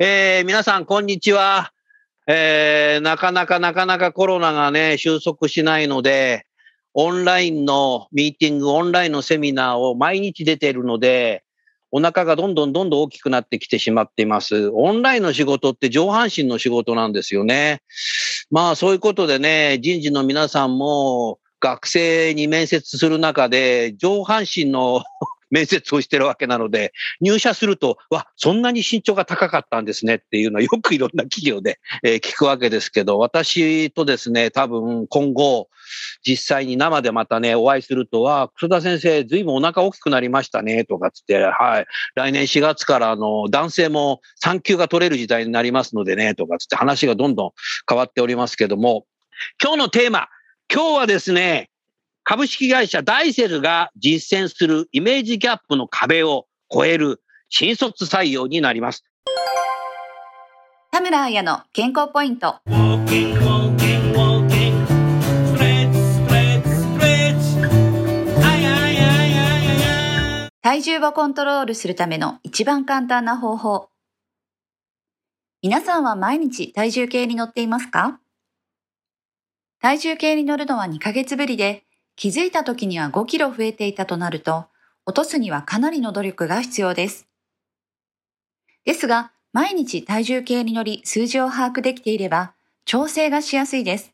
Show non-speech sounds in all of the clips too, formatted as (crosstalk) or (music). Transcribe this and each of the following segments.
えー、皆さん、こんにちは。えー、なかなかなかなかコロナがね、収束しないので、オンラインのミーティング、オンラインのセミナーを毎日出ているので、お腹がどんどんどんどん大きくなってきてしまっています。オンラインの仕事って上半身の仕事なんですよね。まあそういうことでね、人事の皆さんも学生に面接する中で上半身の面接をしてるわけなので、入社すると、わ、そんなに身長が高かったんですねっていうのはよくいろんな企業で、え、聞くわけですけど、私とですね、多分今後、実際に生でまたね、お会いするとは、楠田先生、ずいぶんお腹大きくなりましたね、とかつって、はい、来年4月からあの、男性も産休が取れる時代になりますのでね、とかつって話がどんどん変わっておりますけども、今日のテーマ、今日はですね、株式会社ダイセルが実践するイメージギャップの壁を超える新卒採用になります。田村彩の健康ポイント。体重をコントロールするための一番簡単な方法。皆さんは毎日体重計に乗っていますか？体重計に乗るのは2ヶ月ぶりで、気づいた時には5キロ増えていたとなると、落とすにはかなりの努力が必要です。ですが、毎日体重計に乗り数字を把握できていれば、調整がしやすいです。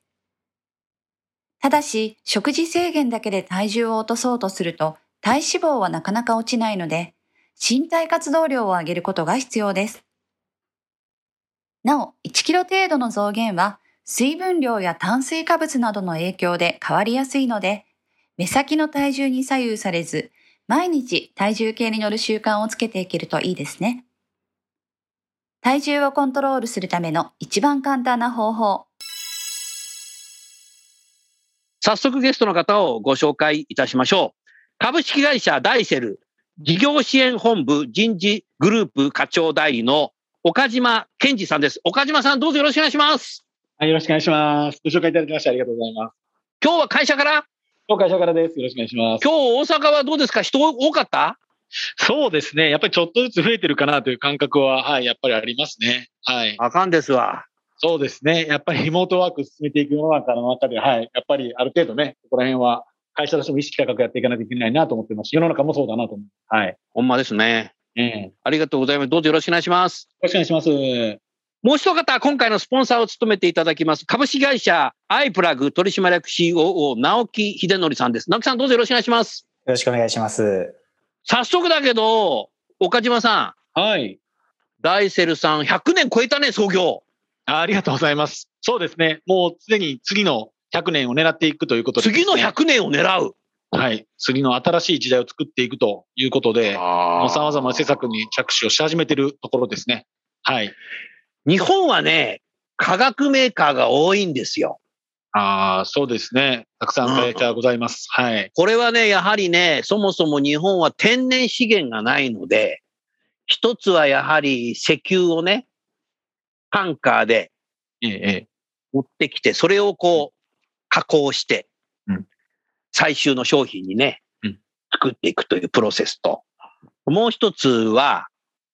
ただし、食事制限だけで体重を落とそうとすると、体脂肪はなかなか落ちないので、身体活動量を上げることが必要です。なお、1キロ程度の増減は、水分量や炭水化物などの影響で変わりやすいので、目先の体重に左右されず、毎日体重計に乗る習慣をつけていけるといいですね。体重をコントロールするための一番簡単な方法。早速ゲストの方をご紹介いたしましょう。株式会社ダイセル事業支援本部人事グループ課長代理の岡島健二さんです。岡島さんどうぞよろしくお願いします。はい、よろしくお願いします。ご紹介いただきましてありがとうございます。今日は会社から今日会社からです。よろしくお願いします。今日大阪はどうですか？人多かった？そうですね。やっぱりちょっとずつ増えてるかなという感覚は、はい、やっぱりありますね。はい。あかんですわ。そうですね。やっぱりリモートワーク進めていく世の中の中で、はい。やっぱりある程度ね、ここら辺は会社としても意識高くやっていかないといけないなと思ってますし、世の中もそうだなと思う。はい。ほんまですね。ええありがとうございます。どうぞよろしくお願いします。よろしくお願いします。もう一方、今回のスポンサーを務めていただきます、株式会社アイプラグ取締役 COO、直木秀則さんです。直木さん、どうぞよろしくお願いします。よろしくお願いします。早速だけど、岡島さん。はい。ダイセルさん、100年超えたね、創業。あありがとうございます。そうですね。もう常に次の100年を狙っていくということで、ね、次の100年を狙うはい。次の新しい時代を作っていくということで、もう様々な施策に着手をし始めているところですね。はい。日本はね、化学メーカーが多いんですよ。ああ、そうですね。たくさん会社ございます、うん。はい。これはね、やはりね、そもそも日本は天然資源がないので、一つはやはり石油をね、タンカーで持ってきて、それをこう、加工して、最終の商品にね、作っていくというプロセスと、もう一つは、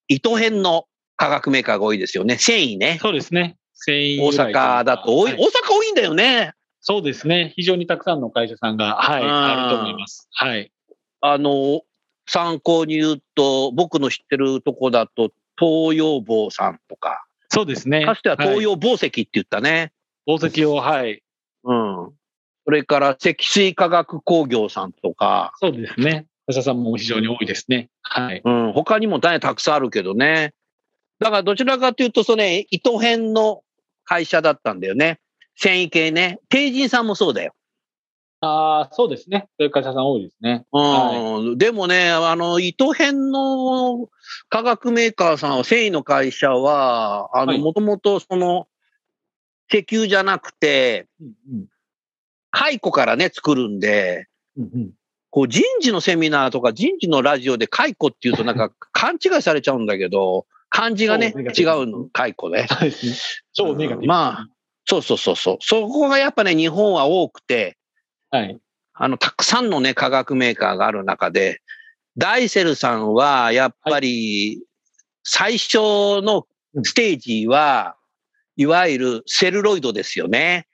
糸編の化学メーカーが多いですよね。繊維ね。そうですね。繊維。大阪だと多い、はい、大阪多いんだよね。そうですね。非常にたくさんの会社さんが、はい、あると思います。はい。あの、参考に言うと、僕の知ってるとこだと、東洋坊さんとか、そうですね。かつては東はい洋紡績って言ったね。宝石を、はい。うん。それから積水化学工業さんとか、そうですね。他社さんも非常に多いですね。はい。うん、他にも大変たくさんあるけどね。だからどちらかというと、そのね、糸編の会社だったんだよね。繊維系ね。帝人さんもそうだよ。ああ、そうですね。そういう会社さん多いですね。うん。でもね、あの、糸編の化学メーカーさんは、繊維の会社は、あの、はいもともとその、石油じゃなくて、うんうん蚕からね、作るんで、うんうんこう人事のセミナーとか人事のラジオで蚕っていうとなんか勘違いされちゃうんだけど、漢字がね、違うの、蚕ね。そうですね。超ネガティブ。まあ、そうそうそうそう。そこがやっぱね、日本は多くて、はい。あの、たくさんのね、化学メーカーがある中で、ダイセルさんは、やっぱり、最初のステージは、いわゆるセルロイドですよね。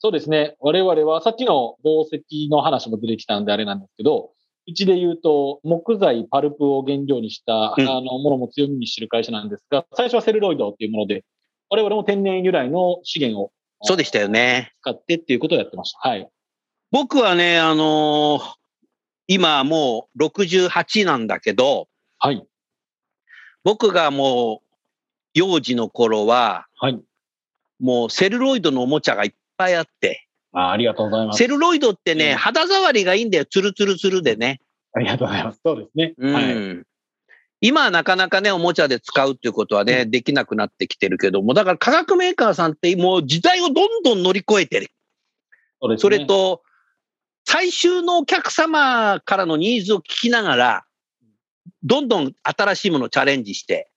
そうですね。我々はさっきの宝石の話も出てきたんであれなんですけど、うちで言うと、木材、パルプを原料にした、うんあの、ものも強みにしている会社なんですが、最初はセルロイドっていうもので、我々も天然由来の資源をそうでしたよね。使ってっていうことをやってました。はい。僕はね、あのー今もう68なんだけど、はい。僕がもう幼児の頃は、はい。もうセルロイドのおもちゃがいっぱいあって、あありがとうございます。セルロイドってね、うん肌触りがいいんだよ。ツルツルツルでね。ありがとうございます。そうですね。うんはい。今はなかなかね、おもちゃで使うっていうことはね、できなくなってきてるけども、だから化学メーカーさんってもう時代をどんどん乗り越えてる。そうですね。それと、最終のお客様からのニーズを聞きながら、どんどん新しいものをチャレンジして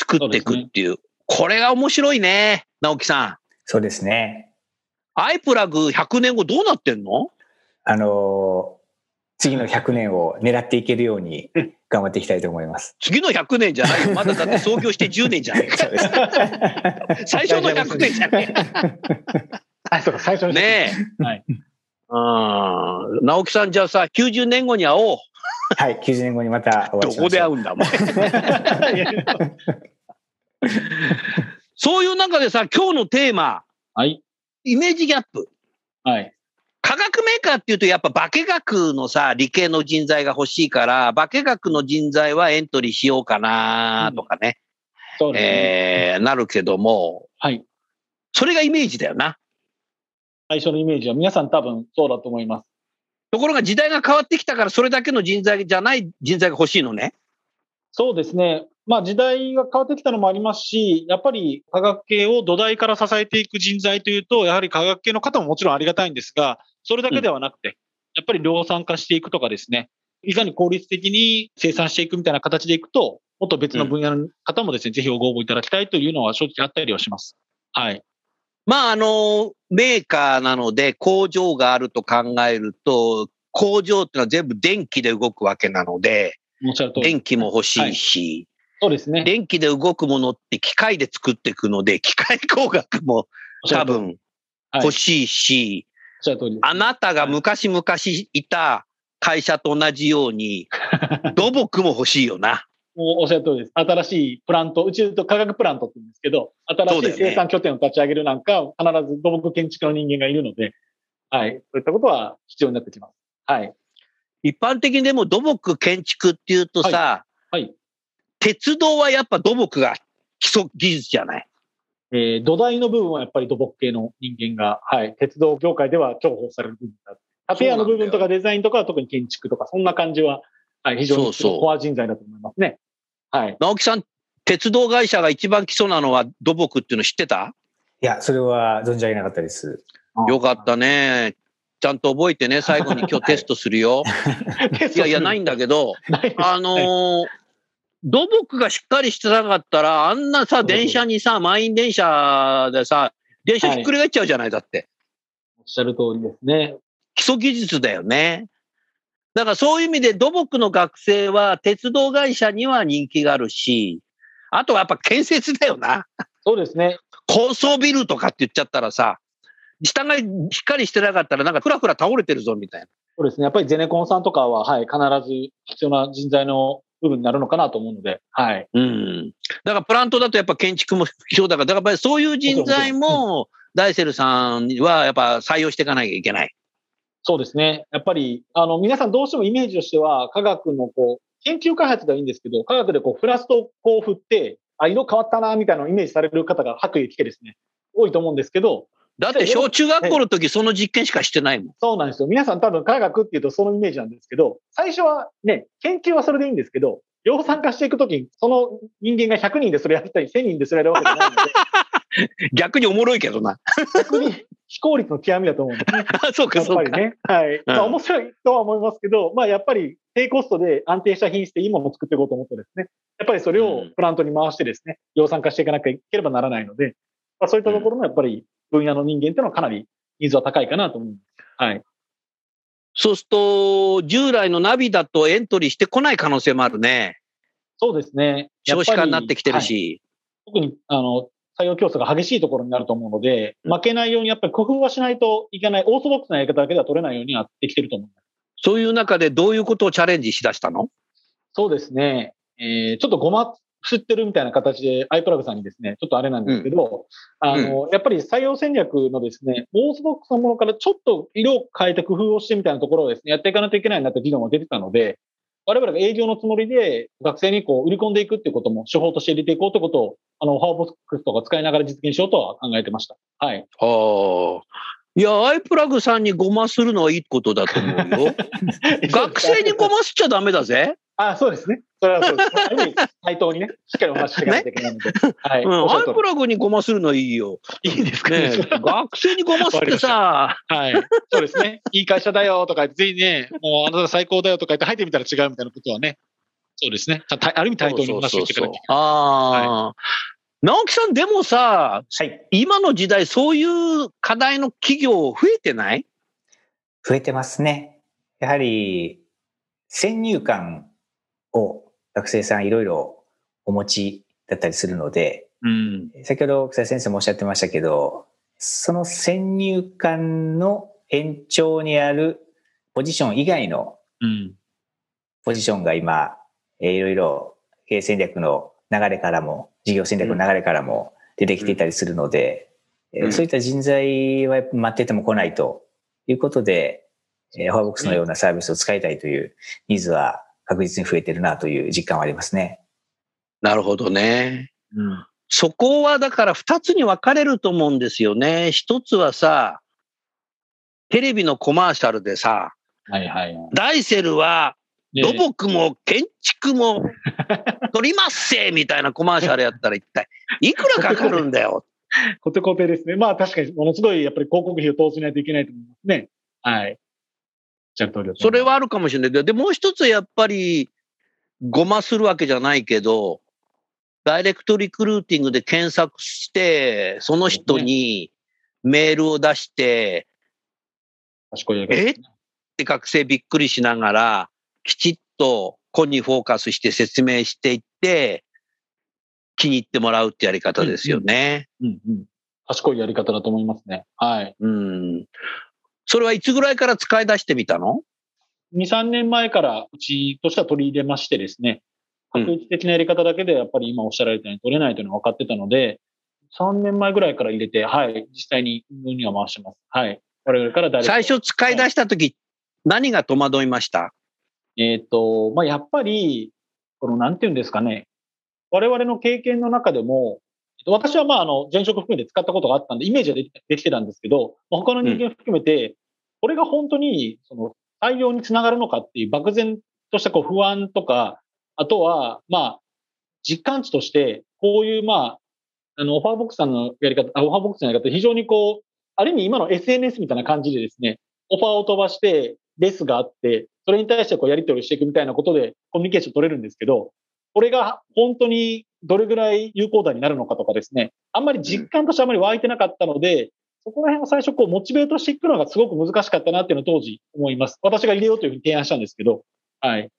作っていくっていう。これが面白いね、直樹さそうですね。ん。アイプラグ100年後どうなってんの？あのー次の100年を狙っていけるように頑張っていきたいと思います。次の100年じゃないよ。まだだって創業して10年じゃない。(laughs) (laughs) 最初の100年じゃない。(laughs) あ、そうか、最初に。ねえ。はい。うん。直樹さんじゃあさ、90年後に会おう。はい、90年後にまたお会どいしましょう。こで会うんだ、お前。そういう中でさ、今日のテーマ、はい。イメージギャップ。はい。化学メーカーっていうと、やっぱ化学のさ、理系の人材が欲しいから、化学の人材はエントリーしようかなとかね、そうですね。えー、なるけども、はい。それがイメージだよな。最初のイメージは皆さん多分そうだと思います。ところが時代が変わってきたから、それだけの人材じゃない人材が欲しいのね。そうですね。まあ時代が変わってきたのもありますし、やっぱり科学系を土台から支えていく人材というと、やはり科学系の方ももちろんありがたいんですが、それだけではなくて、やっぱり量産化していくとかですね、いかに効率的に生産していくみたいな形でいくと、もっと別の分野の方もですね、ぜひご応募いただきたいというのは正直あったりはします。はい。まあ、あの、メーカーなので工場があると考えると、工場っていうのは全部電気で動くわけなので。電気も欲しいし、そうですね。電気で動くものって機械で作っていくので、(laughs) 機械工学も多分はい欲しいし、おっしゃる通りです。あなたが昔々いた会社と同じように、(laughs) 土木も欲しいよな。もうおっしゃる通りです。新しいプラント、うちと科学プラントって言うんですけど、新しい生産拠点を立ち上げるなんか、必ず土木建築の人間がいるので、はい。そういったことは必要になってきます。はい。一般的にでも土木建築っていうとさ、はい。鉄道はやっぱ土木が基礎技術じゃない。えー土台の部分はやっぱり土木系の人間が、はい。鉄道業界では重宝される部分だ。建屋の部分とかデザインとかは特に建築とか、そんな感じは、はい。非常にそうそうコア人材だと思いますね。はい。直樹さん、鉄道会社が一番基礎なのは土木っていうの知ってた？いや、それは存じ上げなかったです。よかったね。ちゃんと覚えてね、最後に今日テストするよ。いやいや、ないんだけど。(laughs) あのー土木がしっかりしてなかったら、あんなさ、電車にさ、満員電車でさ、電車ひっくり返っちゃうじゃない、だって。おっしゃる通りですね。基礎技術だよね。だからそういう意味で土木の学生は鉄道会社には人気があるし、あとはやっぱ建設だよな。そうですね。高層ビルとかって言っちゃったらさ、下がしっかりしてなかったらなんかふらふら倒れてるぞみたいな。そうですね。やっぱりゼネコンさんとかは、はい。必ず必要な人材の部分になるのかなと思うので、はい。うん。だからプラントだとやっぱ建築も必要だから、だからやっぱりそういう人材も、ダイセルさんはやっぱ採用していかなきゃいけない。そうですね。やっぱり、あの、皆さんどうしてもイメージとしては、科学のこう、研究開発がいいんですけど、科学でこう、フラストをこう振って、あ、色変わったな、みたいなのをイメージされる方が白衣で来てですね、多いと思うんですけど、だって小中学校の時その実験しかしてないもん。そうなんですよ。皆さん多分科学っていうとそのイメージなんですけど、最初はね、研究はそれでいいんですけど、量産化していくときに、その人間が100人でそれやったり、1000人でそれやるわけじゃないので、(laughs) 逆におもろいけどな。逆に非効率の極みだと思うんですね。(laughs) そうか、やっそうか。ぱりね。はい。まあ面白いとは思いますけど、まあやっぱり低コストで安定した品質でいいものを作っていこうと思ってですね、やっぱりそれをプラントに回してですね、量産化していかなきゃいければならないので、まあそういったところのやっぱり分野の人間っていうのはかなりニーズは高いかなと思います。はい。そうすると、従来のナビだとエントリーしてこない可能性もあるね。そうですね。少子化になってきてるはいし。特に、あの、採用競争が激しいところになると思うので、うん負けないようにやっぱり工夫はしないといけない、オーソドックスなやり方だけでは取れないようになってきてると思います。そういう中でどういうことをチャレンジしだしたの？そうですね。えーちょっとごま吸ってるみたいな形で、アイプラグさんにですね、ちょっとあれなんですけど、あの、やっぱり採用戦略のですね、オーソドックスなものからちょっと色を変えて工夫をしてみたいなところをですね、やっていかないといけないなって議論が出てたので、我々が営業のつもりで学生にこう売り込んでいくっていうことも手法として入れていこうということを、あの、ファーボックスとか使いながら実現しようとは考えてました。はい。ああ。いや、アイプラグさんにごまするのはいいことだと思うよ。(laughs) 学生にごますっちゃダメだぜ。あ、そうですね。それはそうです。対等にね、しっかりお話ししていかないといけないので。はい。うん、アイプラグにごまするのはいいよ。りいいですか？ね。学生にごますってさ、はい。そうですね。いい会社だよとかぜひね、もうあなた最高だよとか言って入ってみたら違うみたいなことはね。そうですね。ある意味対等にお話ししていかなきゃいけない。ああ、直樹さん、でもさ、はい。今の時代、そういう課題の企業増えてない？増えてますね。やはり、先入観を学生さんいろいろお持ちだったりするので、うん。先ほど草井先生もおっしゃってましたけど、その先入観の延長にあるポジション以外のうん。ポジションが今、えーいろいろ経営戦略の流れからも、事業戦略の流れからも出てきていたりするので、えーうんそういった人材は待ってても来ないということで、えー、フォアボックスのようなサービスを使いたいというニーズは確実に増えてるなという実感はありますね。なるほどね。うん。そこはだから二つに分かれると思うんですよね。一つはさ、テレビのコマーシャルでさ、はいはい。ダイセルはで土木も建築も (laughs) 取りますせみたいなコマーシャルやったら一体いくらかかるんだよ。(laughs) コテコテですね。まあ確かにものすごいやっぱり広告費を通しないといけないと思いますね。はい。それはあるかもしれないけど、で、もう一つやっぱり、ごまするわけじゃないけど、ダイレクトリクルーティングで検索して、その人にメールを出して、賢いやり方ですねで学生びっくりしながら、きちっと子にフォーカスして説明していって、気に入ってもらうってやり方ですよね。うんうん。賢いやり方だと思いますね。はい。うん。それはいつぐらいから使い出してみたの？2、3年前からうちとしては取り入れましてですね、うん確率的なやり方だけでやっぱり今おっしゃられたように取れないというのは分かってたので、3年前ぐらいから入れて、はい、実際に運には回してます。はい。我々から誰最初使い出した時、何が戸惑いました？えっ、と、まあ、やっぱり、この、なんていうんですかね、我々の経験の中でも、私はまあ、あの、前職含めて使ったことがあったんで、イメージはできてたんですけど、まあ他の人間含めて、これが本当に、その、採用につながるのかっていう漠然としたこう不安とか、あとは、まあ、実感値として、こういう、まあ、あの、オファーボックスさんのやり方、オファーボックスのやり方、非常にこう、ある意味今の SNS みたいな感じでですね、オファーを飛ばして、レスがあって、それに対してこうやり取りしていくみたいなことでコミュニケーション取れるんですけど、これが本当にどれぐらい有効打になるのかとかですね、あんまり実感としてあまり湧いてなかったので、そこら辺を最初こうモチベートしていくのがすごく難しかったなっていうのを当時思います。私が入れようというふうに提案したんですけど、はい。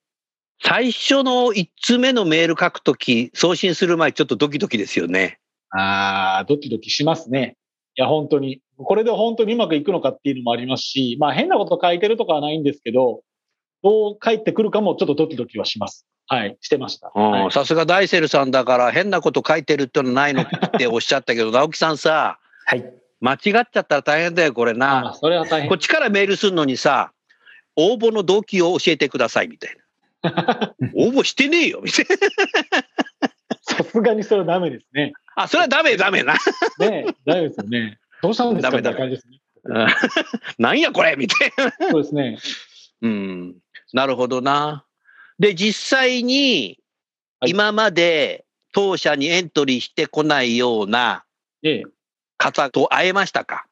最初の1通目のメール書くとき、送信する前ちょっとドキドキですよね。ああ、ドキドキしますね。いや、本当に。これで本当にうまくいくのかっていうのもありますし、まあ変なこと書いてるとかはないんですけど、どう返ってくるかもちょっとドキドキはします。はい、してました。さすがダイセルさんだから変なこと書いてるってのないのっておっしゃったけど、直樹さんさ、はい。間違っちゃったら大変だよ、これあな。それは大変こっ。ちからメールするのにさ、応募の動機を教えてくださいみたいな。(laughs) 応募してねえよ、みたいな。さすがにそれはダメですね。あ、それはダメダメな。ねダメですよね。どうしたんですか？みたいな感じですね。うん (laughs) なんやこれみたいな。そうですね。うん。なるほどな。で、実際に、はい今まで当社にエントリーしてこないようなええ。方と会えましたか？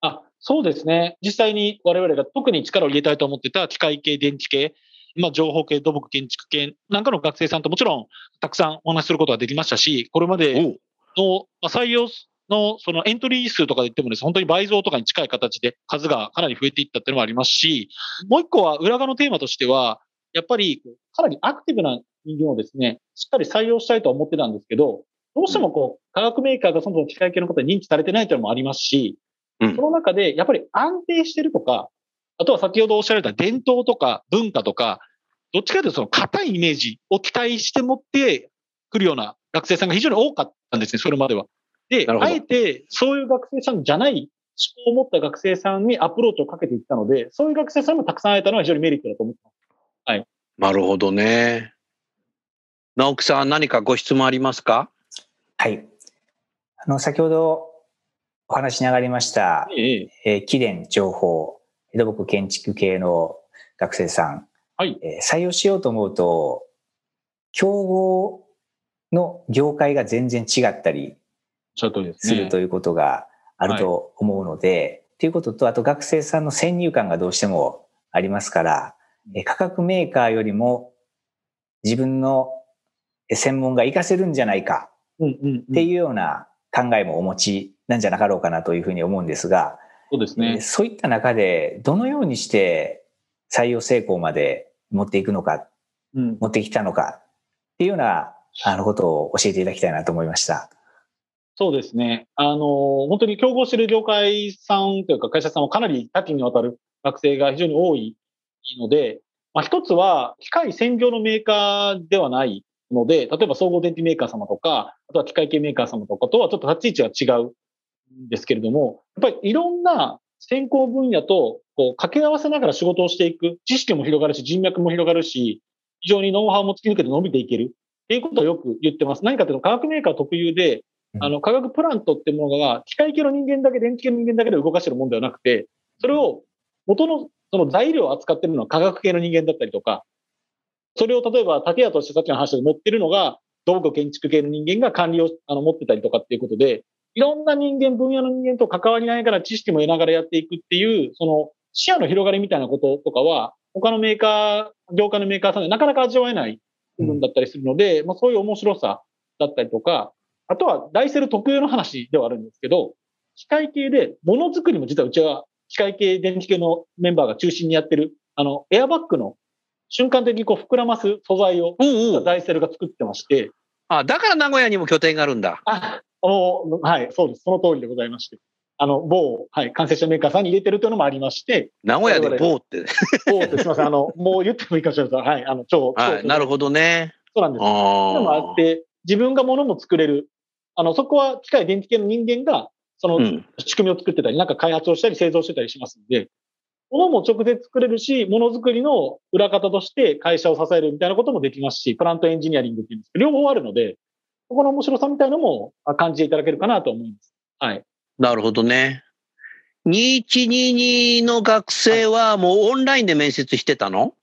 あ、そうですね。実際に我々が特に力を入れたいと思ってた機械系、電池系、まあ、情報系、土木、建築系なんかの学生さんともちろんたくさんお話しすることができましたし、これまでのまあ採用のそのエントリー数とかで言ってもです、本当に倍増とかに近い形で数がかなり増えていったっていうのもありますし、もう一個は裏側のテーマとしては、やっぱりかなりアクティブな人間をですね、しっかり採用したいとは思ってたんですけど、どうしてもこう、化学メーカーがそもそも機械系の方に認知されてないというのもありますし、うんその中でやっぱり安定してるとか、あとは先ほどおっしゃられた伝統とか文化とか、どっちかというとその硬いイメージを期待して持ってくるような学生さんが非常に多かったんですね、それまでは。であえてそういう学生さんじゃない思考を持った学生さんにアプローチをかけていったので、そういう学生さんもたくさん会えたのは非常にメリットだと思ってます。なるほどね。直樹さん、何かご質問ありますか？はい。あの、先ほどお話に上がりました、ええ、えー、機電情報、土木建築系の学生さん、はいえー採用しようと思うと、競合の業界が全然違ったりするということがあると思うので、とい。うことと、あと学生さんの先入観がどうしてもありますから、えー価格メーカーよりも自分のえー専門が活かせるんじゃないかっていうような考えもお持ちなんじゃなかろうかなというふうに思うんですが、えーそうですね。そういった中でどのようにして採用成功まで持っていくのか、うん。持ってきたのかっていうようなあのことを教えていただきたいなと思いました。そうですね。あの、本当に競合している業界さんというか会社さんはかなり多岐にわたる学生が非常に多いので、まあ、一つは機械専業のメーカーではないので、例えば総合電機メーカー様とか、あとは機械系メーカー様とかとはちょっと立ち位置が違うんですけれども、やっぱりいろんな専攻分野とこう掛け合わせながら仕事をしていく、知識も広がるし、人脈も広がるし、非常にノウハウも突き抜けて伸びていけるっていうことをよく言ってます。何かというと化学メーカー特有で、あの、化学プラントってものが、機械系の人間だけ、電気系の人間だけで動かしてるものではなくて、それを元の、その材料を扱ってるのは化学系の人間だったりとか、それを例えば建屋としてさっきの話で持ってるのが、土木建築系の人間が管理をあの持ってたりとかっていうことで、いろんな人間、分野の人間と関わりながら知識も得ながらやっていくっていう、その視野の広がりみたいなこととかは、他のメーカー、業界のメーカーさんでなかなか味わえない部分だったりするので、まあそういう面白さだったりとか、あとはダイセル特有の話ではあるんですけど、機械系でものづくりも実はうちは機械系電気系のメンバーが中心にやってる、あの、エアバッグの瞬間的にこう膨らます素材を。ダイセルが作ってまして、あ、だから名古屋にも拠点があるんだ。あ、もう、はい、そうです。その通りでございまして。あの、某、はい、完成者メーカーさんに入れてるというのもありまして、名古屋で某って。某ってすみません、あの、もう言ってもいいかもしれません。はい、あの、超、はい、なるほどね。そうなんです。そういうのもああって、自分が物も作れる。あの、そこは機械電気系の人間が、その。仕組みを作ってたり、なんか開発をしたり製造してたりしますんで、物も直接作れるし、ものづくりの裏方として会社を支えるみたいなこともできますし、プラントエンジニアリングっていうんですけど、両方あるので、そこの面白さみたいなのもあ感じていただけるかなと思います。はい。なるほどね。2122の学生はもうオンラインで面接してたの？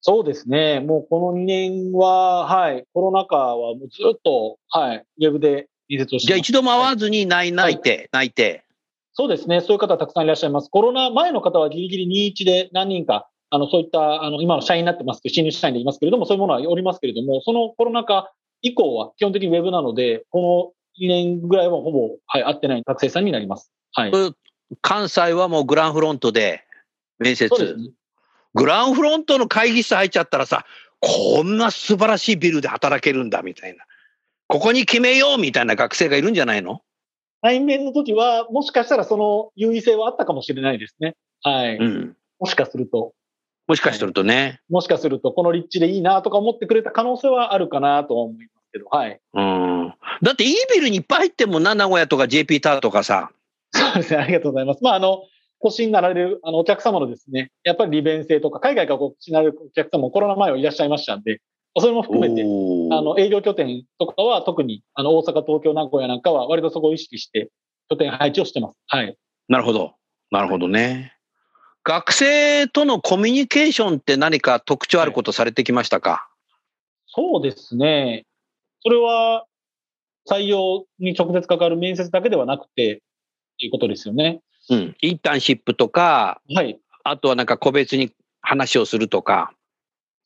そうですね。もうこの2年は、はい、コロナ禍はもうずっと、はい、ウェブでじゃあ一度も会わずに泣いて、泣いて。そうですね。そういう方たくさんいらっしゃいます。コロナ前の方はギリギリ21で何人か、あの、そういった、あの、今の社員になってますけど、新入社員でいますけれども、そういうものはおりますけれども、そのコロナ禍以降は基本的にウェブなので、この2年ぐらいはほぼ、はい、会ってない学生さんになります。はい。関西はもうグランフロントで面接。そうですね。グランフロントの会議室入っちゃったらさ、こんな素晴らしいビルで働けるんだみたいな。ここに決めようみたいな学生がいるんじゃないの？対面の時は、もしかしたらその優位性はあったかもしれないですね。はい。うん。もしかすると。もしかするとね。もしかするとこの立地でいいなとか思ってくれた可能性はあるかなとは思いますけど、はい。うん。だっていいビルにいっぱい入ってんもんな、名古屋とか JP タワーとかさ。そうですね。ありがとうございます。まあ、あの、腰になられるあのお客様のですね、やっぱり利便性とか、海外からお越しになられるお客様もコロナ前はいらっしゃいましたんで、それも含めて、あの、営業拠点とかは特に、あの、大阪、東京、名古屋なんかは割とそこを意識して、拠点配置をしてます。はい。なるほど。なるほどね。学生とのコミュニケーションって何か特徴あることされてきましたか、そうですね。それは、採用に直接関わる面接だけではなくて、っていうことですよね。うん。インターンシップとか、はい。あとはなんか個別に話をするとか。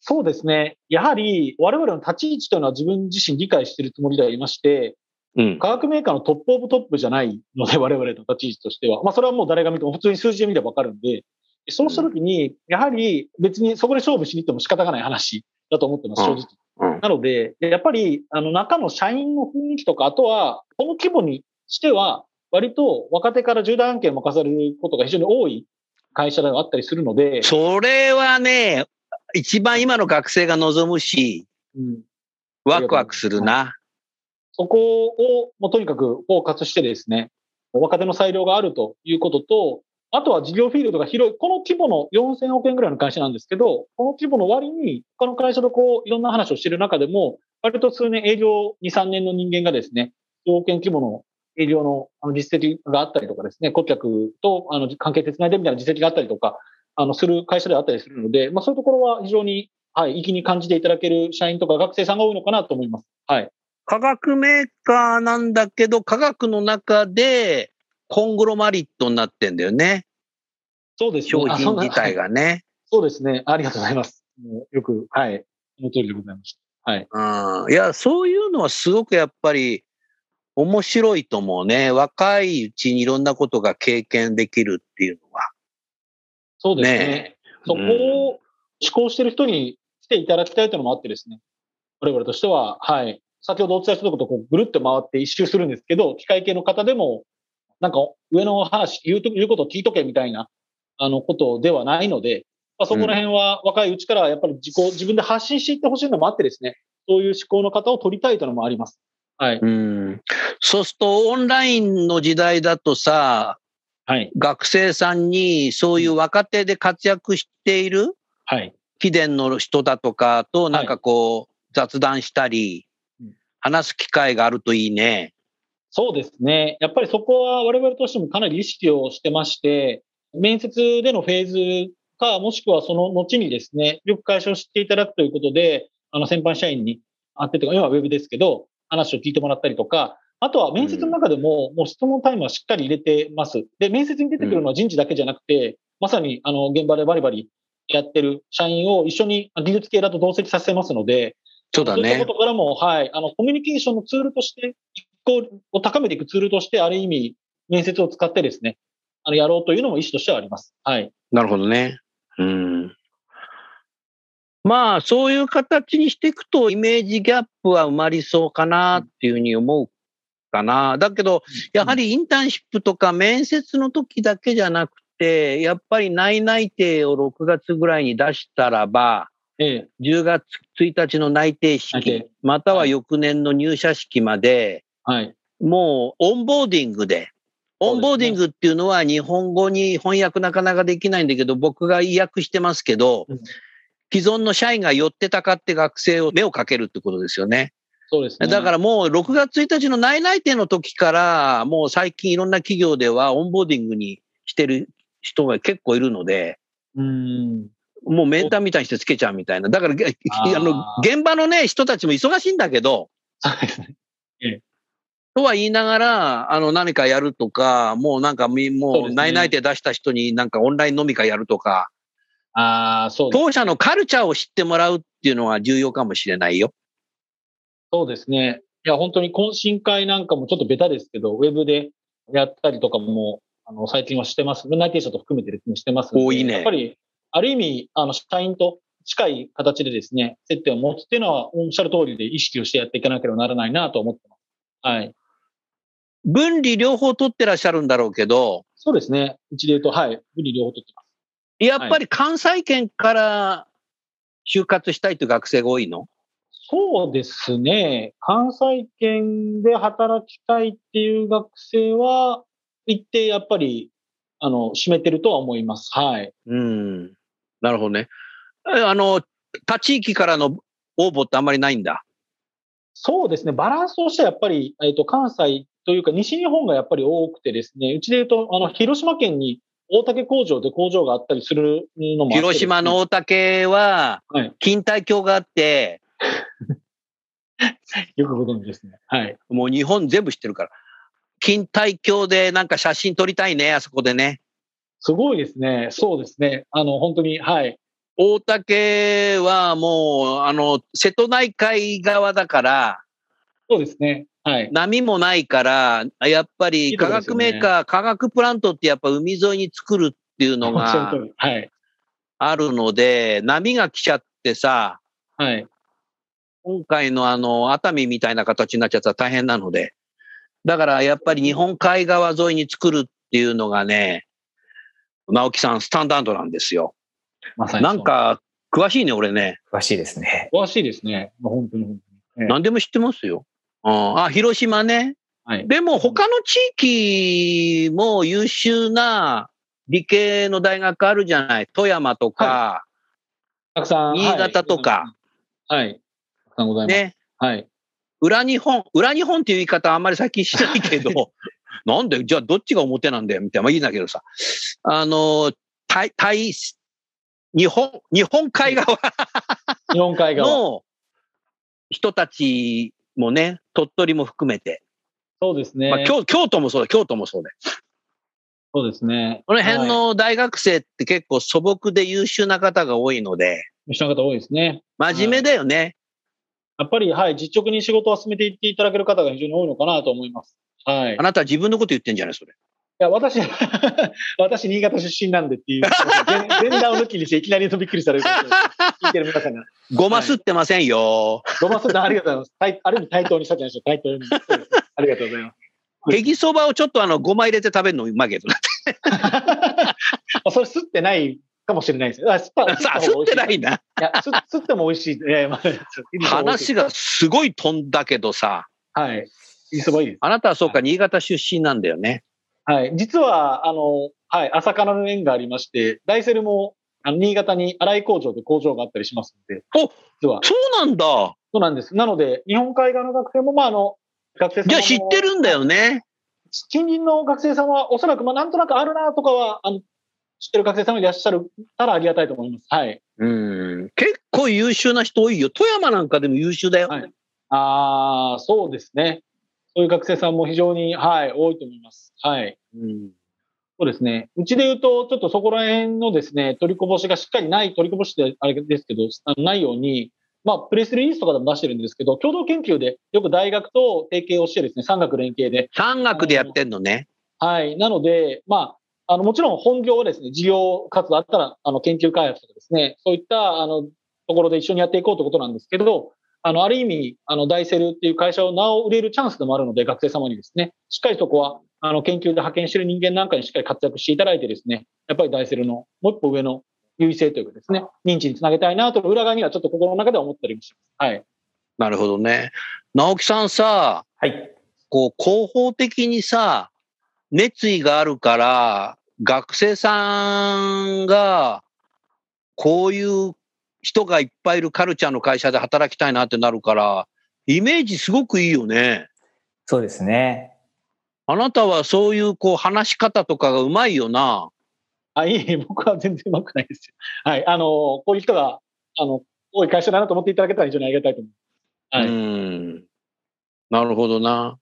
そうですね。やはり、我々の立ち位置というのは自分自身理解しているつもりではいまして、うん。化学メーカーのトップオブトップじゃないので、(laughs) 我々の立ち位置としては。まあ、それはもう誰が見ても普通に数字で見ればわかるんで、そうしたときに、やはり別にそこで勝負しに行っても仕方がない話だと思ってます、正直。うん。なので、やっぱり、あの、中の社員の雰囲気とか、あとは、この規模にしては、割と若手から重大案件を任されることが非常に多い会社ではあったりするので、それはね、一番今の学生が望むし、うん、ワクワクするな。そこを、もうとにかくフォーカスしてですね、若手の裁量があるということと、あとは事業フィールドが広い、この規模の4000億円ぐらいの会社なんですけど、この規模の割に、他の会社とこう、いろんな話をしている中でも、割と数年営業2、3年の人間がですね、10億円規模の営業の実績があったりとかですね、顧客とあの関係手繋いでみたいな実績があったりとか、あの、する会社であったりするので、まあそういうところは非常に、はい、意気に感じていただける社員とか学生さんが多いのかなと思います。はい。化学メーカーなんだけど、化学の中でコングロマリットになってんだよね。そうですね。商品自体がね。そうですね。ありがとうございます。もうよく、はい。その通りでございました。はい。うん。いや、そういうのはすごくやっぱり面白いと思うね。若いうちにいろんなことが経験できるっていうのは。そうですね。ねそこを思考している人に来ていただきたいというのもあってですね。我々としては、はい。先ほどお伝えしたところとこうぐるっと回って一周するんですけど、機械系の方でも、なんか上の話、言うと言うことを聞いとけみたいな、あのことではないので、まあ、そこら辺は若いうちからやっぱり自己、自分で発信していってほしいのもあってですね、そういう思考の方を取りたいというのもあります。はい。うん。そうするとオンラインの時代だとさ、はい。学生さんにそういう若手で活躍しているはい。貴殿の人だとかとなんかこう雑談したりうん、話す機会があるといいね。そうですね。やっぱりそこは我々としてもかなり意識をしてまして、面接でのフェーズか、もしくはその後にですね、よく会社を知っていただくということで、あの、先輩社員に会ってとか、今はウェブですけど、話を聞いてもらったりとか、あとは面接の中でも、もう質問タイムはしっかり入れてます。で、面接に出てくるのは人事だけじゃなくて、まさに、あの、現場でバリバリやってる社員を一緒に技術系だと同席させますので、そうだねそういったこ。とからも、はい、あの、コミュニケーションのツールとして、一個を高めていくツールとして、ある意味、面接を使ってですね、あの、やろうというのも意思としてはあります。はい。なるほどね。うん。まあ、そういう形にしていくと、イメージギャップは埋まりそうかなっていうふうに思うかな。だけど、やはりインターンシップとか面接の時だけじゃなくて、やっぱり内内定を6月ぐらいに出したらば、ええ。10月1日の内定内式定、または翌年の入社式まで、はい。もうオンボーディングで、オンボーディングっていうのは日本語に翻訳なかなかできないんだけど、僕が意訳してますけどうん、既存の社員が寄ってたかって学生を目をかけるってことですよね。そうですね。だからもう6月1日の内内定の時から、もう最近いろんな企業ではオンボーディングにしてる人が結構いるので、うーん。もうメンターみたいにしてつけちゃうみたいな。だから、げあの、現場のね、人たちも忙しいんだけど、そうですね。とは言いながら、あの、何かやるとか、もうなんかみ、もう、内々で出した人になんかオンライン飲み会やるとか、ああ、そうです。当社のカルチャーを知ってもらうっていうのは重要かもしれないよ。そうですね。いや、本当に懇親会なんかもちょっとベタですけど、ウェブでやったりとかも、あの、最近はしてます。内定者と含めてですね、してます多いねやっぱり、ある意味、あの、社員と近い形でですね、接点を持つっていうのは、おっしゃる通りで意識をしてやっていかなければならないなと思ってます。はい。分離両方取ってらっしゃるんだろうけど、そうですね。うちで言うと、はい。分離両方取ってます。やっぱり関西圏から就活したいという学生が多いの？そうですね。関西圏で働きたいっていう学生は、一定やっぱり、あの、占めてるとは思います。はい。うん。なるほどね。えあの、他地域からの応募ってあんまりないんだ？そうですね。バランスとしてはやっぱり、えっ、と、関西というか西日本がやっぱり多くてですね、うちで言うと、あの、広島県に大竹工場で工場があったりするのもあって広島の大竹は、はい錦帯橋があって、(laughs) よくご存知ですね。はい。もう日本全部知ってるから。錦帯橋でなんか写真撮りたいね、あそこでね。すごいですね。そうですね。あの、本当に、はい。大竹はもう、あの、瀬戸内海側だから、そうですね。はい。波もないから、やっぱいり化学メーカー、化学プラントってやっぱ海沿いに作るっていうのがはい。あるので、波が来ちゃってさ、はい。今回のあの、熱海みたいな形になっちゃったら大変なので、だからやっぱり日本海側沿いに作るっていうのがね、直樹さんスタンダードなんですよ。まさに。なん、か、詳しいね、俺ね。詳しいですね。詳しいですね。もう本当に本当に。何でも知ってますよ。うんあ、広島ね。はい。でも他の地域も優秀な理系の大学あるじゃない。富山とか、たくさん。新潟とか。はい。たくさんございます。ね。はい。裏日本、裏日本っていう言い方あんまり最近しないけど、(laughs) なんで、じゃあどっちが表なんだよみたいな。まあいいんだけどさ。あの、対、対、日本、日本海側 (laughs) 日本海側。の人たちもね、鳥取も含めて。そうですね。まあ京京都もそうだ、京都もそうだよ。そうですね。この辺はい。の大学生って結構素朴で優秀な方が多いので、一緒の方多いですね。真面目だよね。やっぱり、はい。実直に仕事を進めていっていただける方が非常に多いのかなと思います。はい。いあなたは自分のこと言ってんじゃないそれ。や、私、(laughs) 私、新潟出身なんでっていう、前前段を抜きにしていきなりとびっくりされる聞いてる皆さんが。ごますってませんよ。ごますんでありがとうございます。対ある意味対等にしたじゃないでしょう。対等に。ありがとうございます。(laughs) ヘギそばをちょっとあの、ごま入れて食べるのうまいけどな。(laughs) あそれ吸ってないかもしれないですよ。あ吸ったさあ、吸ってないな。いや、吸 (laughs) 吸っても美味しい。いやいやまあ、話がすごい飛んだけどさ、はい。いいそばいいです。あなたはそうか、新潟出身なんだよね。はい。実は、あの、はい、朝からの縁がありまして、ダイセルも、あの、新潟に荒井工場で工場があったりしますので、お実は。そうなんだ。そうなんです。なので、日本海側の学生も、まあ、あの、学生さんじゃあ知ってるんだよね。近隣の学生さんは、おそらく、まあ、なんとなくあるなとかは、あの、知ってる学生さんがいらっしゃるたらありがたいと思います。はい。うん。結構優秀な人多いよ。富山なんかでも優秀だよ。はいああ、そうですね。そういう学生さんも非常に、はい、多いと思います。はい。うんそうですね。うちで言うと、ちょっとそこら辺のですね、取りこぼしがしっかりない、取りこぼしであれですけど、ないように、まあ、プレスリリースとかでも出してるんですけど、共同研究でよく大学と提携をしてですね、産学連携で。産学でやってんのね。はい。なので、まあ、あの、もちろん本業はですね、事業活動あったら、あの、研究開発とかですね、そういった、あの、ところで一緒にやっていこうということなんですけど、あの、ある意味、あの、ダイセルっていう会社を名を売れるチャンスでもあるので、学生様にですね、しっかりそこは、あの、研究で派遣している人間なんかにしっかり活躍していただいてですね、やっぱりダイセルのもう一歩上の優位性というかですね、認知につなげたいなと、裏側にはちょっと心の中では思ったりもします。はい。なるほどね。直樹さんさ、はい。こう、広報的にさ、熱意があるから、学生さんが、こういう人がいっぱいいるカルチャーの会社で働きたいなってなるから、イメージすごくいいよね。そうですね。あなたはそういうこう話し方とかがうまいよな。あ、いえいえ、僕は全然うまくないですよ。はい。あの、こういう人が、あの、多い会社だなと思っていただけたら非常にありがたいと思います。はい。うん。なるほどな。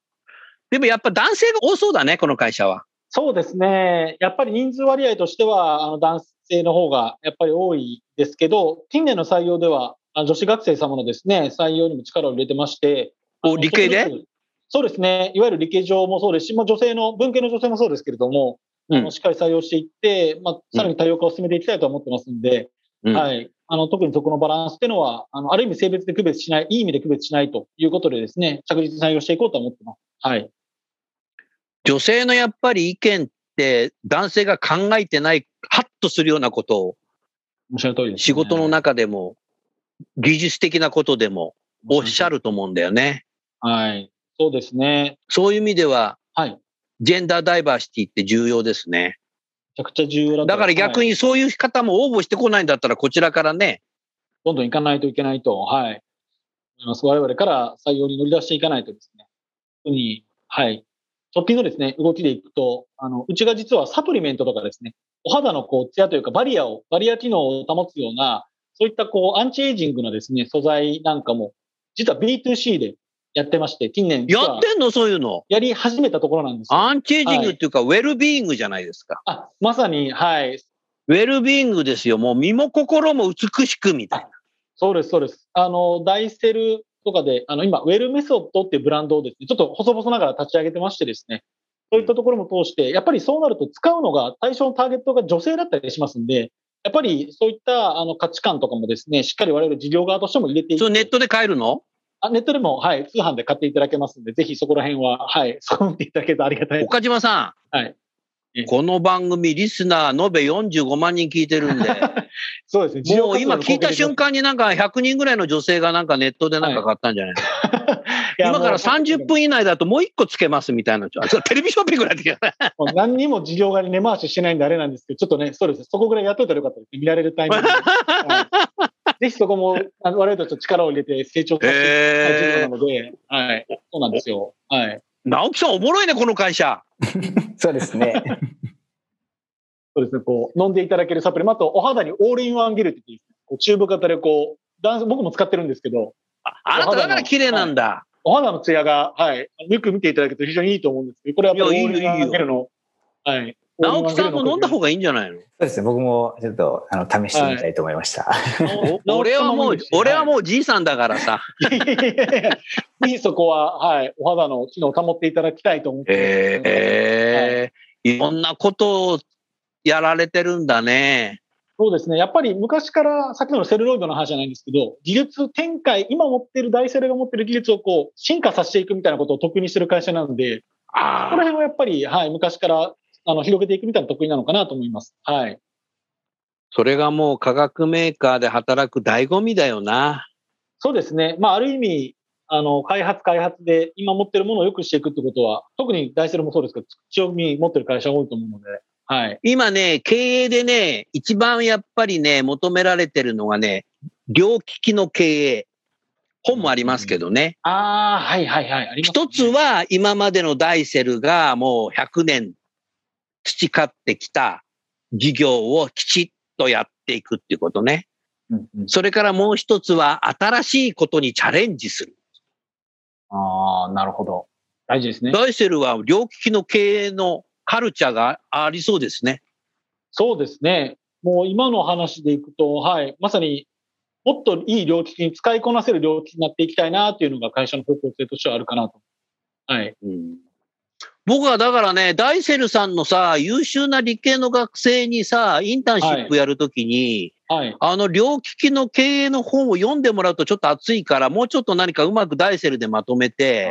でもやっぱ男性が多そうだね、この会社は。そうですね。やっぱり人数割合としては、あの、男性の方がやっぱり多いですけど、近年の採用では、あ女子学生様のですね、採用にも力を入れてまして。お理系で？そうですね。いわゆる理系上もそうですし、まあ、女性の、文系の女性もそうですけれども、うんあのしっかり採用していって、まあ、さらに多様化を進めていきたいと思ってますんで、うんはい。あの、特にそこのバランスっていうのは、あの、ある意味性別で区別しない、いい意味で区別しないということでですね、着実に採用していこうと思ってます。はい。女性のやっぱり意見って男性が考えてない、はっとするようなことを。仕事の中でも、技術的なことでもおっしゃると思うんだよね。はい。そうですね。そういう意味では、はい。めジェンダーダイバーシティって重要ですね。ちゃくちゃ重要だとだから逆はいにそういう方も応募してこないんだったら、こちらからね、どんどん行かないといけないと、はい。我々から採用に乗り出していかないとですね。特に、はい。直近のですね、動きでいくと、あの、うちが実はサプリメントとかですね、お肌のこう、ツヤというかバリアを、バリア機能を保つような、そういったこう、アンチエイジングのですね、素材なんかも、実は B2C でやってまして、近年やってんの？そういうの？やり始めたところなんですよ。アンチエイジングっていうか、ウェルビーイングじゃないですか。あ、まさに、はい。ウェルビーイングですよ。もう身も心も美しくみたいな。そうです、そうです。あの、ダイセルとかで、あの、今、ウェルメソッドっていうブランドをですね、ちょっと細々ながら立ち上げてましてですね、そういったところも通して、やっぱりそうなると使うのが、対象のターゲットが女性だったりしますんで、やっぱりそういったあの価値観とかもですね、しっかり我々事業側としても入れていってそれネットで買えるの？あネットでも、はい、通販で買っていただけますんで、ぜひそこら辺は、はい、そう見ていただけるとありがたいです。岡島さん。はいえこの番組、リスナー延べ45万人聞いてるんで、(laughs) そうですね。もう今聞いた瞬間、間になんか100人ぐらいの女性がなんかネットでなんか買ったんじゃないの、(laughs) いや今からもう30分以内だともう1個つけますみたいな。テレビショッピングなんて言うもう何にも事業側に根回ししてないんであれなんですけど、ちょっとね、そうですね。そこぐらいやっといたらよかったですね。見られるタイミングで。はい、ぜひそこも、あの我々と力を入れて成長させてなので、はい。そうなんですよ。はい。直樹さんおもろいね、この会社。(laughs) そうですね。そうですね。こう、飲んでいただけるサプリ、あと、お肌にオールインワンゲルってこうチューブ型でこう、男性僕も使ってるんですけど、ああなただから綺麗なんだ。お肌のツヤが、はい。よく見ていただけると非常にいいと思うんですけど、これはオールインワンゲルの、はい。直樹さんも飲んだ方ががいいんじゃないの？そうですね。僕もちょっとあの試してみたいと思いました。お (laughs) 俺はもう、俺はう。もうじいさんだからさ。ぜひそこは、はい、お肌の機能を保っていただきたいと思ってます。ええいろんなことをやられてるんだね。そうですね。やっぱり昔から、さっきのセルロイドの話じゃないんですけど、技術展開、今持ってる大セルが持ってる技術をこう、進化させていくみたいなことを得意にしてる会社なので、こあこら辺はやっぱり、はい、昔から、あの、広げていくみたいなの得意なのかなと思います。はい。それがもう化学メーカーで働く醍醐味だよな。そうですね。まあ、ある意味、あの、開発開発で今持ってるものを良くしていくってことは、特に大セルもそうですけど、強み持ってる会社が多いと思うので、はい。今ね、経営でね、一番やっぱりね、求められてるのがね、両利きの経営。本もありますけどね。ああ、はいはいはい。ありますね一つは今までのダイセルがもう100年培ってきた事業をきちっとやっていくっていうことね。うんうんそれからもう一つは新しいことにチャレンジする。ああ、なるほど。大事ですね。ダイセルは両利きの経営のカルチャーがありそうですね。そうですね。もう今の話でいくと、はい、まさにもっといい領域に使いこなせる領域になっていきたいなっていうのが会社の方向性としてはあるかなと。はい。僕はだからね、ダイセルさんのさ、優秀な理系の学生にさ、インターンシップやるときに、はい。あの、両利きの経営の本を読んでもらうとちょっと熱いから、もうちょっと何かうまくダイセルでまとめて。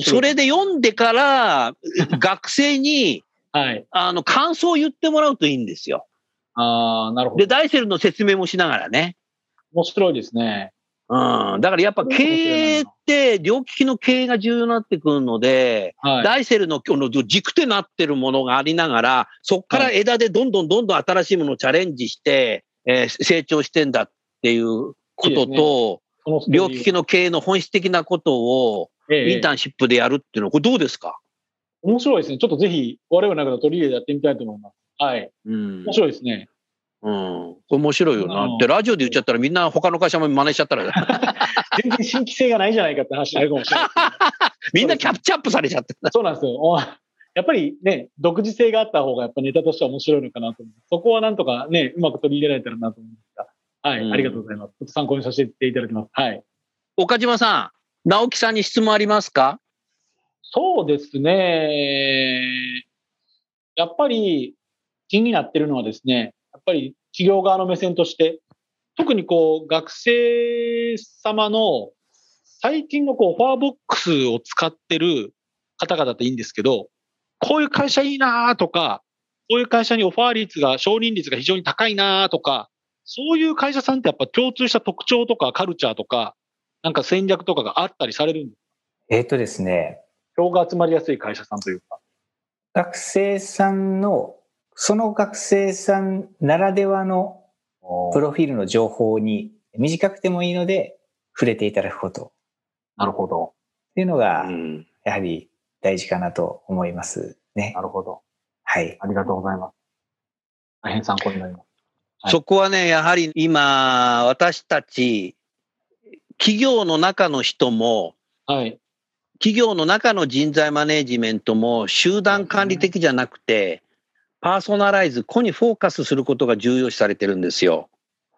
それで読んでから、(laughs) 学生に、はい。あの、感想を言ってもらうといいんですよ。ああ、なるほで、ど。ダイセルの説明もしながらね。面白いですね。うん。だからやっぱ経営って、両利きの経営が重要になってくるので、はい。ダイセルのこの軸となってるものがありながら、そこから枝でどんどんどんどん新しいものをチャレンジして、えー成長してんだっていうことと、そのストーリー両利きの経営の本質的なことをええインターンシップでやるっていうのは、これどうですか？面白いですね。ちょっとぜひ、我々の中で取り入れてやってみたいと思います。はい。うん面。白いですね。うん。これ面白いよなうんって、ラジオで言っちゃったらみんな他の会社も真似しちゃったら、(laughs) 全然新規性がないじゃないかって話になるかもしれない。(laughs) みんなキャプチャップされちゃって。そうなんですよ。おやっぱりね、独自性があった方がやっぱネタとしては面白いのかなと思う。そこはなんとかね、うまく取り入れられたらなと思うんですが。はい、うんありがとうございます。ちょっと参考にさせていただきます。はい。岡島さん、直樹さんに質問ありますか？そうですね。やっぱり気になってるのはですね、ぱり企業側の目線として、特にこう学生様の最近のこうフォアボックスを使ってる方々っていいんですけど、こういう会社いいなとか、こういう会社にオファー率が、承認率が非常に高いなとか、そういう会社さんってやっぱ共通した特徴とかカルチャーとか、なんか戦略とかがあったりされるんですえっ、とですね、票が集まりやすい会社さんというか。学生さんの、その学生さんならではのプロフィールの情報に短くてもいいので触れていただくことなるほど。っていうのがう、んやはり大事かなと思いますねな。るほど。はい。ありがとうございます。大変参考になります。はいそこはね、やはり今、私たち、企業の中の人も、はい。企業の中の人材マネジメントも集団管理的じゃなくて、パーソナライズ、個にフォーカスすることが重要視されてるんですよ。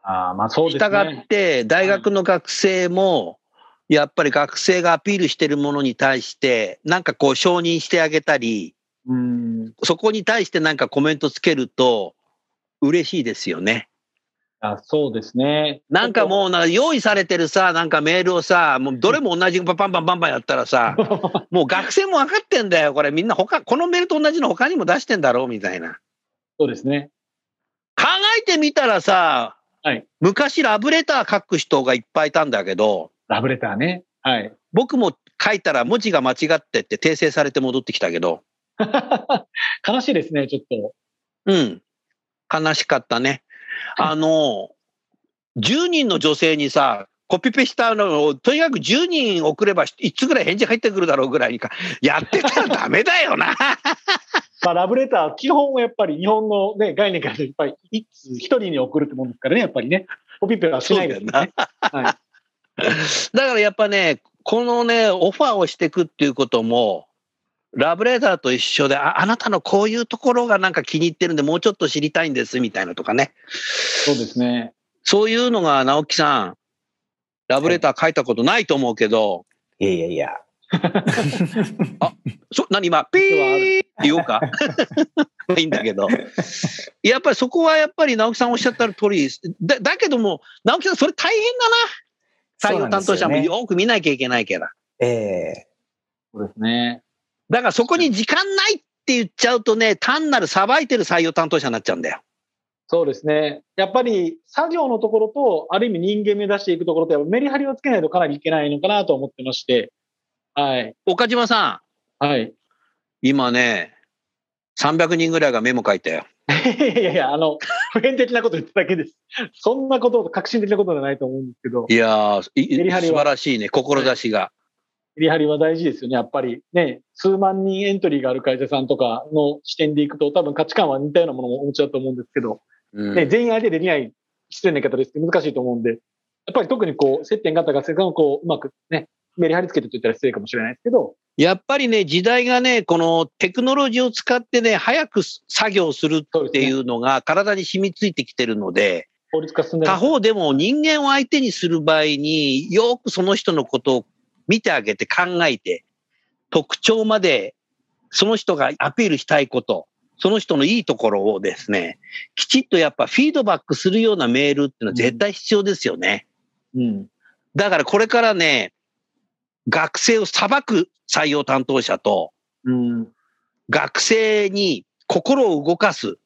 ああ、まあそうですしたがっね。て、大学の学生も、やっぱり学生がアピールしてるものに対して、なんかこう承認してあげたり、うん。そこに対してなんかコメントつけると、嬉しいですよね。あそうですね。なんかもうな用意されてるさ、なんかメールをさ、もうどれも同じパンパンパンパンやったらさ、(laughs) もう学生も分かってんだよ。これみんな他、このメールと同じの他にも出してんだろうみたいな。そうですね。考えてみたらさ、はい昔ラブレター書く人がいっぱいいたんだけど、ラブレターね。はい。僕も書いたら文字が間違ってって訂正されて戻ってきたけど、(laughs) 悲しいですね、ちょっと。うん。悲しかったね。あの、10人の女性にさ、コピペしたのを、とにかく10人送れば1つぐらい返事入ってくるだろうぐらいにか、やってたらダメだよな。(laughs) まあ、ラブレター、基本はやっぱり日本の、ね、概念からいっぱい一人に送るってもんですからね、やっぱりね。コピペはしないですよね。はい。(laughs) だからやっぱね、このね、オファーをしていくっていうことも、ラブレターと一緒で、ああなたのこういうところがなんか気に入ってるんで、もうちょっと知りたいんですみたいなとかね。そうですね。そういうのが直樹さん、ラブレター書いたことないと思うけど、いやいやいや。(laughs) そ、何今、(laughs) ピーって言おうか？(laughs) いいんだけど。やっぱりそこはやっぱり直樹さんおっしゃった通り、だだけども、直樹さんそれ大変だな。採用担当者もよく見なきゃいけないから。ええそうですね。だからそこに時間ないって言っちゃうとね、単なるさばいてる採用担当者になっちゃうんだよ。そうですね。やっぱり作業のところと、ある意味人間目指していくところと、メリハリをつけないとかなりいけないのかなと思ってまして。はい。岡島さん、はい。今ね、300人ぐらいがメモ書いたよ。いやいやあの、普遍的なこと言っただけです。そんなこと、革新的なことではないと思うんですけど、いやー、素晴らしいね、志が。メリハリは大事ですよね、やっぱり。ね、数万人エントリーがある会社さんとかの視点でいくと、多分価値観は似たようなものもお持ちだと思うんですけど、うん。ね、全員相手できない、失礼な言い方ですけど、難しいと思うんで、やっぱり特にこう、接点があった学生さんをこう、うまくね、メリハリつけてと言ったら失礼かもしれないですけど、やっぱりね、時代がね、このテクノロジーを使ってね、早く作業するっていうのが体に染みついてきてるので、他方でも人間を相手にする場合によくその人のことを見てあげて考えて、特徴までその人がアピールしたいこと、その人のいいところをですね、きちっとやっぱフィードバックするようなメールっていうのは絶対必要ですよね。うん。だからこれからね、学生を裁く採用担当者と、うん。学生に心を動かす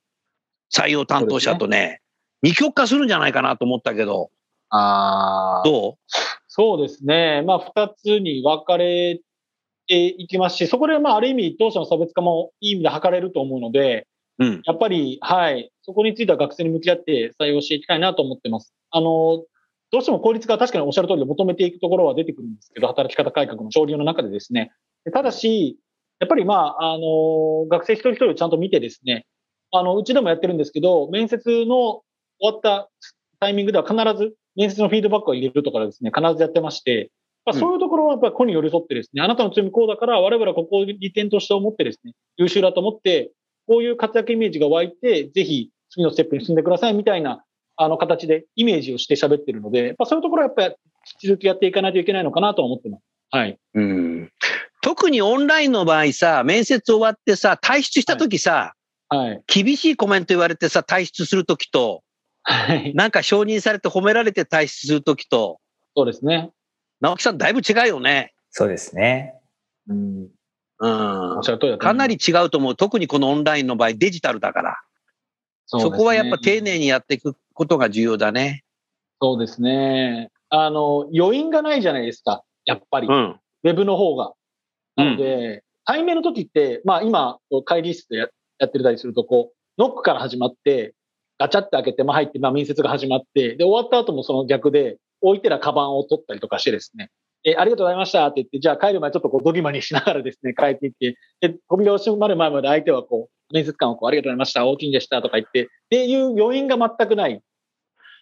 採用担当者とね、二極化するんじゃないかなと思ったけど、ああ。どそうですね。まあ、二つに分かれていきますし、そこで、まあ、ある意味、当社の差別化もいい意味で図れると思うので、ううん。やっぱり、はい、そこについては学生に向き合って採用していきたいなと思ってます。あの、どうしても効率化は確かにおっしゃる通りで求めていくところは出てくるんですけど、働き方改革の潮流の中でですね。でただし、やっぱりまあ、あの、学生一人一人をちゃんと見てですね、あの、うちでもやってるんですけど、面接の終わったタイミングでは必ず面接のフィードバックを入れるとかですね、必ずやってまして、まあ、そういうところはやっぱり個に寄り添ってですね、あなたの強みこうだから、我々はここを利点として思ってですね、優秀だと思って、こういう活躍イメージが湧いて、ぜひ次のステップに進んでくださいみたいな、あの形でイメージをして喋ってるので、やっぱそういうところはやっぱり引き続きやっていかないといけないのかなと思ってます。はい。うん。特にオンラインの場合さ、面接終わってさ、退出した時さ、はい。厳しいコメント言われてさ、退出する時と、はい。なんか承認されて褒められて退出する時と、そうですね。直樹さんだいぶ違うよね。そうですね。うん。うんかなり違うと思う。特にこのオンラインの場合、デジタルだから。そ,、ねこはやっぱ丁寧にやっていくことが重要だね。そうですね。あの、余韻がないじゃないですか。やっぱり。うん。ウェブの方が。うんなので、対面の時って、まあ今、こう会議室でややってたりすると、こう、ノックから始まって、ガチャって開けて、まあ入って、まあ面接が始まって、で、終わった後もその逆で、置いてらカバンを取ったりとかしてですね、え、ありがとうございましたって言って、じゃあ帰る前ちょっとこうドギマにしながらですね、帰っていって、で、扉を閉まる前まで相手はこう、面接官をこう、ありがとうございました、大きいんでしたとか言って、っていう余韻が全くない。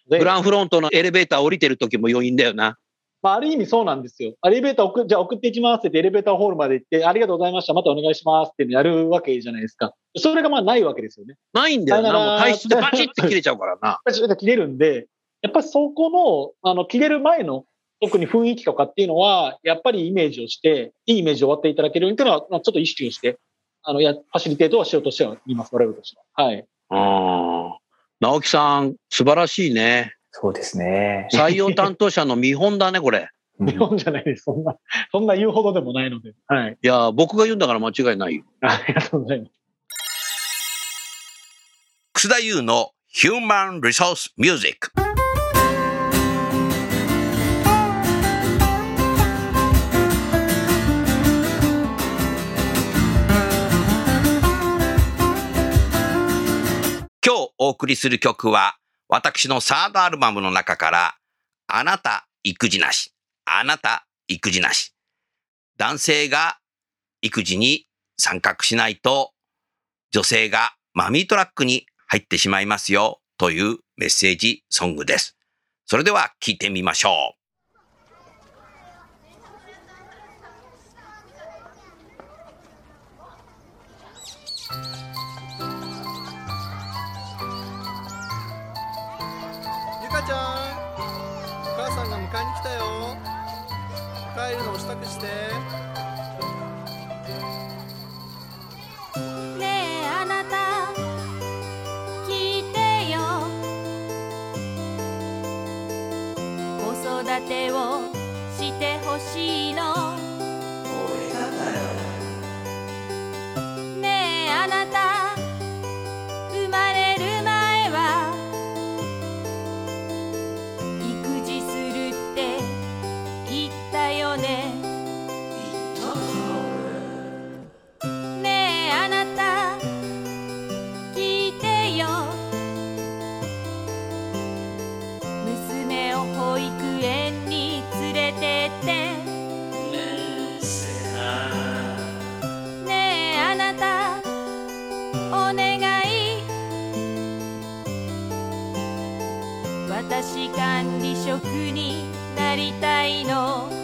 グランフロントのエレベーター降りてる時も余韻だよな。まあ、ある意味そうなんですよ。エレベーター送、じゃあ送っていきますってエレベーターホールまで行って、ありがとうございました、またお願いしますってやるわけじゃないですか。それがまあないわけですよね。ないんだよな。もう体質でパチッて切れちゃうからな。それが切れるんで、やっぱりそこの、あの、切れる前の、特に雰囲気とかっていうのは、やっぱりイメージをして、いいイメージを終わっていただけるようにっていうのは、まあちょっと意識をして、あの、や、ファシリテートはしようとしては言います、我々としては。はい。うん。直樹さん、素晴らしいね。そうですね。(laughs) 採用担当者の見本だね、これ。うん日本じゃないです。そんな、そんな言うほどでもないので。はい。いや、僕が言うんだから間違いないよ。ありがとうございます。楠田優の Human Resource Music。今日お送りする曲は、私のサードアルバムの中から、あなた育児なし、あなた育児なし。男性が育児に参画しないと、女性がマミートラックに入ってしまいますよというメッセージソングです。それでは聴いてみましょう。職になりたいの。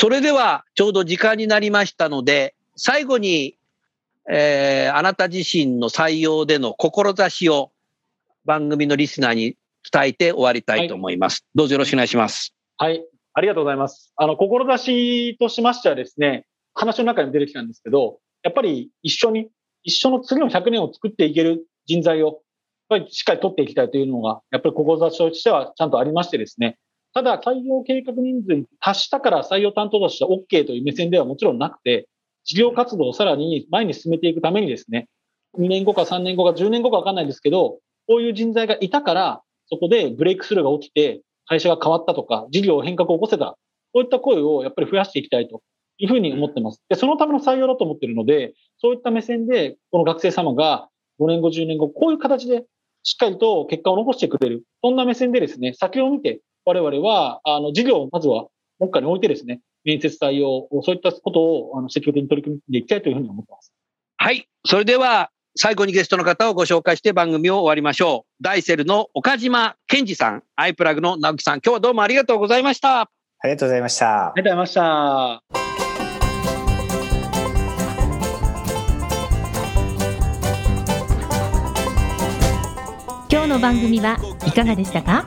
それではちょうど時間になりましたので、最後に、えーあなた自身の採用での志を番組のリスナーに伝えて終わりたいと思います。どうぞよろしくお願いします。はい。ありがとうございます。あの、志としましてはですね、話の中にも出てきたんですけど、やっぱり一緒に、一緒の次の100年を作っていける人材を、やっぱりしっかり取っていきたいというのが、やっぱり志としてはちゃんとありましてですね、ただ採用計画人数に達したから採用担当としては OK という目線ではもちろんなくて、事業活動をさらに前に進めていくためにですね、2年後か3年後か10年後かわかんないですけど、こういう人材がいたから、そこでブレイクスルーが起きて、会社が変わったとか、事業変革を起こせた、こういった声をやっぱり増やしていきたいというふうに思ってます。で、そのための採用だと思ってるので、そういった目線で、この学生様が5年後、10年後、こういう形でしっかりと結果を残してくれる。そんな目線でですね、先を見て、我々は、あの、事業をまずは目下に置いてですね、面接採用、そういったことをあの積極的に取り組んでいきたいというふうに思ってます。はい。それでは、最後にゲストの方をご紹介して番組を終わりましょう。ダイセルの岡島健二さん、アイプラグの直樹さん、今日はどうもありがとうございました。ありがとうございましたあ。りがとうございました。今日の番組はいかがでしたか？